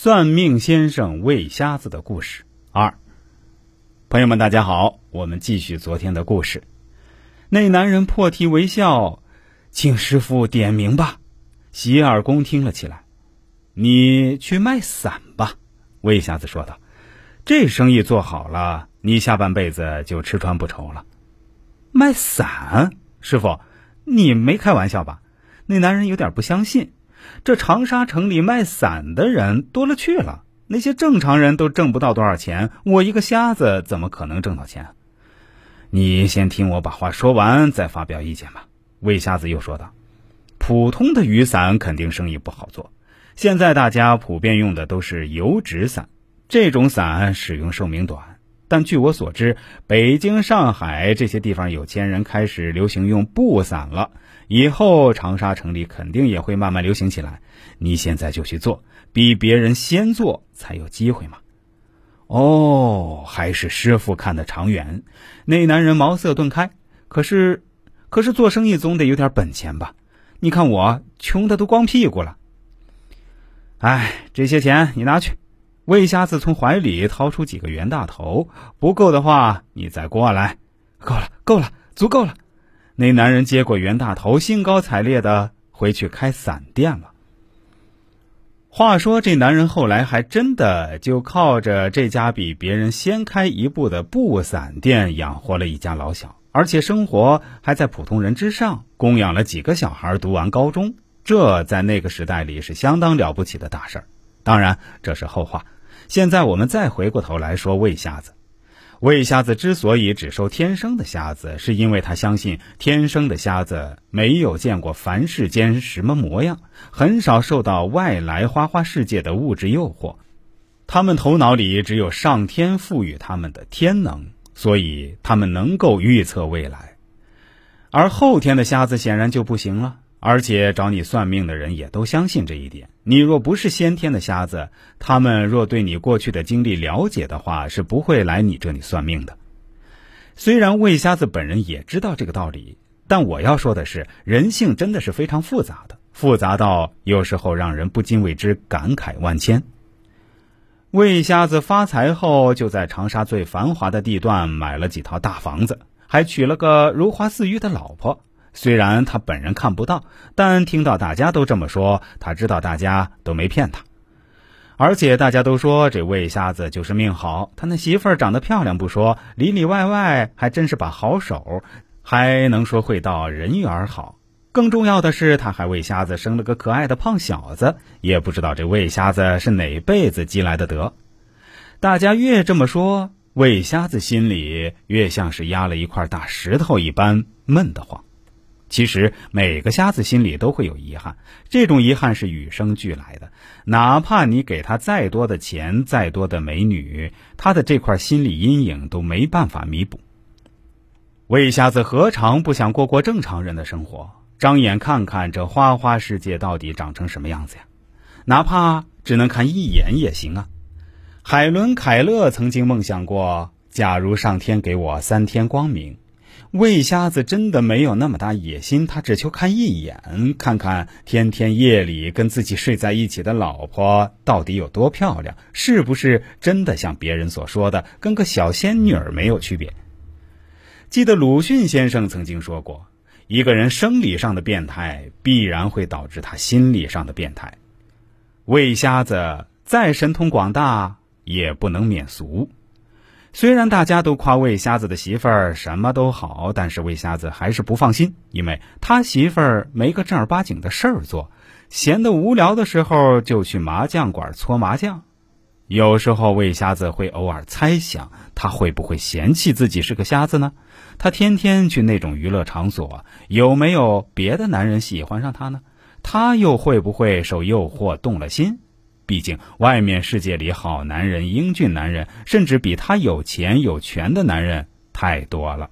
算命先生喂瞎子的故事二，朋友们，大家好，我们继续昨天的故事。那男人破涕为笑，请师傅点名吧。洗耳恭听了起来。你去卖伞吧，魏瞎子说道。这生意做好了，你下半辈子就吃穿不愁了。卖伞，师傅，你没开玩笑吧？那男人有点不相信。这长沙城里卖伞的人多了去了，那些正常人都挣不到多少钱，我一个瞎子怎么可能挣到钱？你先听我把话说完，再发表意见吧。魏瞎子又说道：“普通的雨伞肯定生意不好做，现在大家普遍用的都是油纸伞，这种伞使用寿命短。但据我所知，北京、上海这些地方有钱人开始流行用布伞了。”以后长沙城里肯定也会慢慢流行起来，你现在就去做，比别人先做才有机会嘛。哦，还是师傅看得长远。那男人茅塞顿开。可是，可是做生意总得有点本钱吧？你看我穷的都光屁股了。哎，这些钱你拿去。魏瞎子从怀里掏出几个袁大头，不够的话你再过来。够了，够了，足够了。那男人接过袁大头，兴高采烈的回去开伞店了。话说，这男人后来还真的就靠着这家比别人先开一步的布伞店养活了一家老小，而且生活还在普通人之上，供养了几个小孩读完高中，这在那个时代里是相当了不起的大事儿。当然，这是后话。现在我们再回过头来说魏瞎子。魏瞎子之所以只收天生的瞎子，是因为他相信天生的瞎子没有见过凡世间什么模样，很少受到外来花花世界的物质诱惑，他们头脑里只有上天赋予他们的天能，所以他们能够预测未来。而后天的瞎子显然就不行了。而且找你算命的人也都相信这一点。你若不是先天的瞎子，他们若对你过去的经历了解的话，是不会来你这里算命的。虽然魏瞎子本人也知道这个道理，但我要说的是，人性真的是非常复杂的，复杂到有时候让人不禁为之感慨万千。魏瞎子发财后，就在长沙最繁华的地段买了几套大房子，还娶了个如花似玉的老婆。虽然他本人看不到，但听到大家都这么说，他知道大家都没骗他。而且大家都说这魏瞎子就是命好，他那媳妇儿长得漂亮不说，里里外外还真是把好手，还能说会道，人缘好。更重要的是，他还为瞎子生了个可爱的胖小子，也不知道这魏瞎子是哪辈子积来的德。大家越这么说，魏瞎子心里越像是压了一块大石头一般闷得慌。其实每个瞎子心里都会有遗憾，这种遗憾是与生俱来的。哪怕你给他再多的钱、再多的美女，他的这块心理阴影都没办法弥补。魏瞎子何尝不想过过正常人的生活，张眼看看这花花世界到底长成什么样子呀？哪怕只能看一眼也行啊！海伦·凯勒曾经梦想过：假如上天给我三天光明。魏瞎子真的没有那么大野心，他只求看一眼，看看天天夜里跟自己睡在一起的老婆到底有多漂亮，是不是真的像别人所说的跟个小仙女儿没有区别？记得鲁迅先生曾经说过，一个人生理上的变态，必然会导致他心理上的变态。魏瞎子再神通广大，也不能免俗。虽然大家都夸魏瞎子的媳妇儿什么都好，但是魏瞎子还是不放心，因为他媳妇儿没个正儿八经的事儿做，闲得无聊的时候就去麻将馆搓麻将。有时候魏瞎子会偶尔猜想，他会不会嫌弃自己是个瞎子呢？他天天去那种娱乐场所，有没有别的男人喜欢上他呢？他又会不会受诱惑动了心？毕竟，外面世界里好男人、英俊男人，甚至比他有钱有权的男人太多了。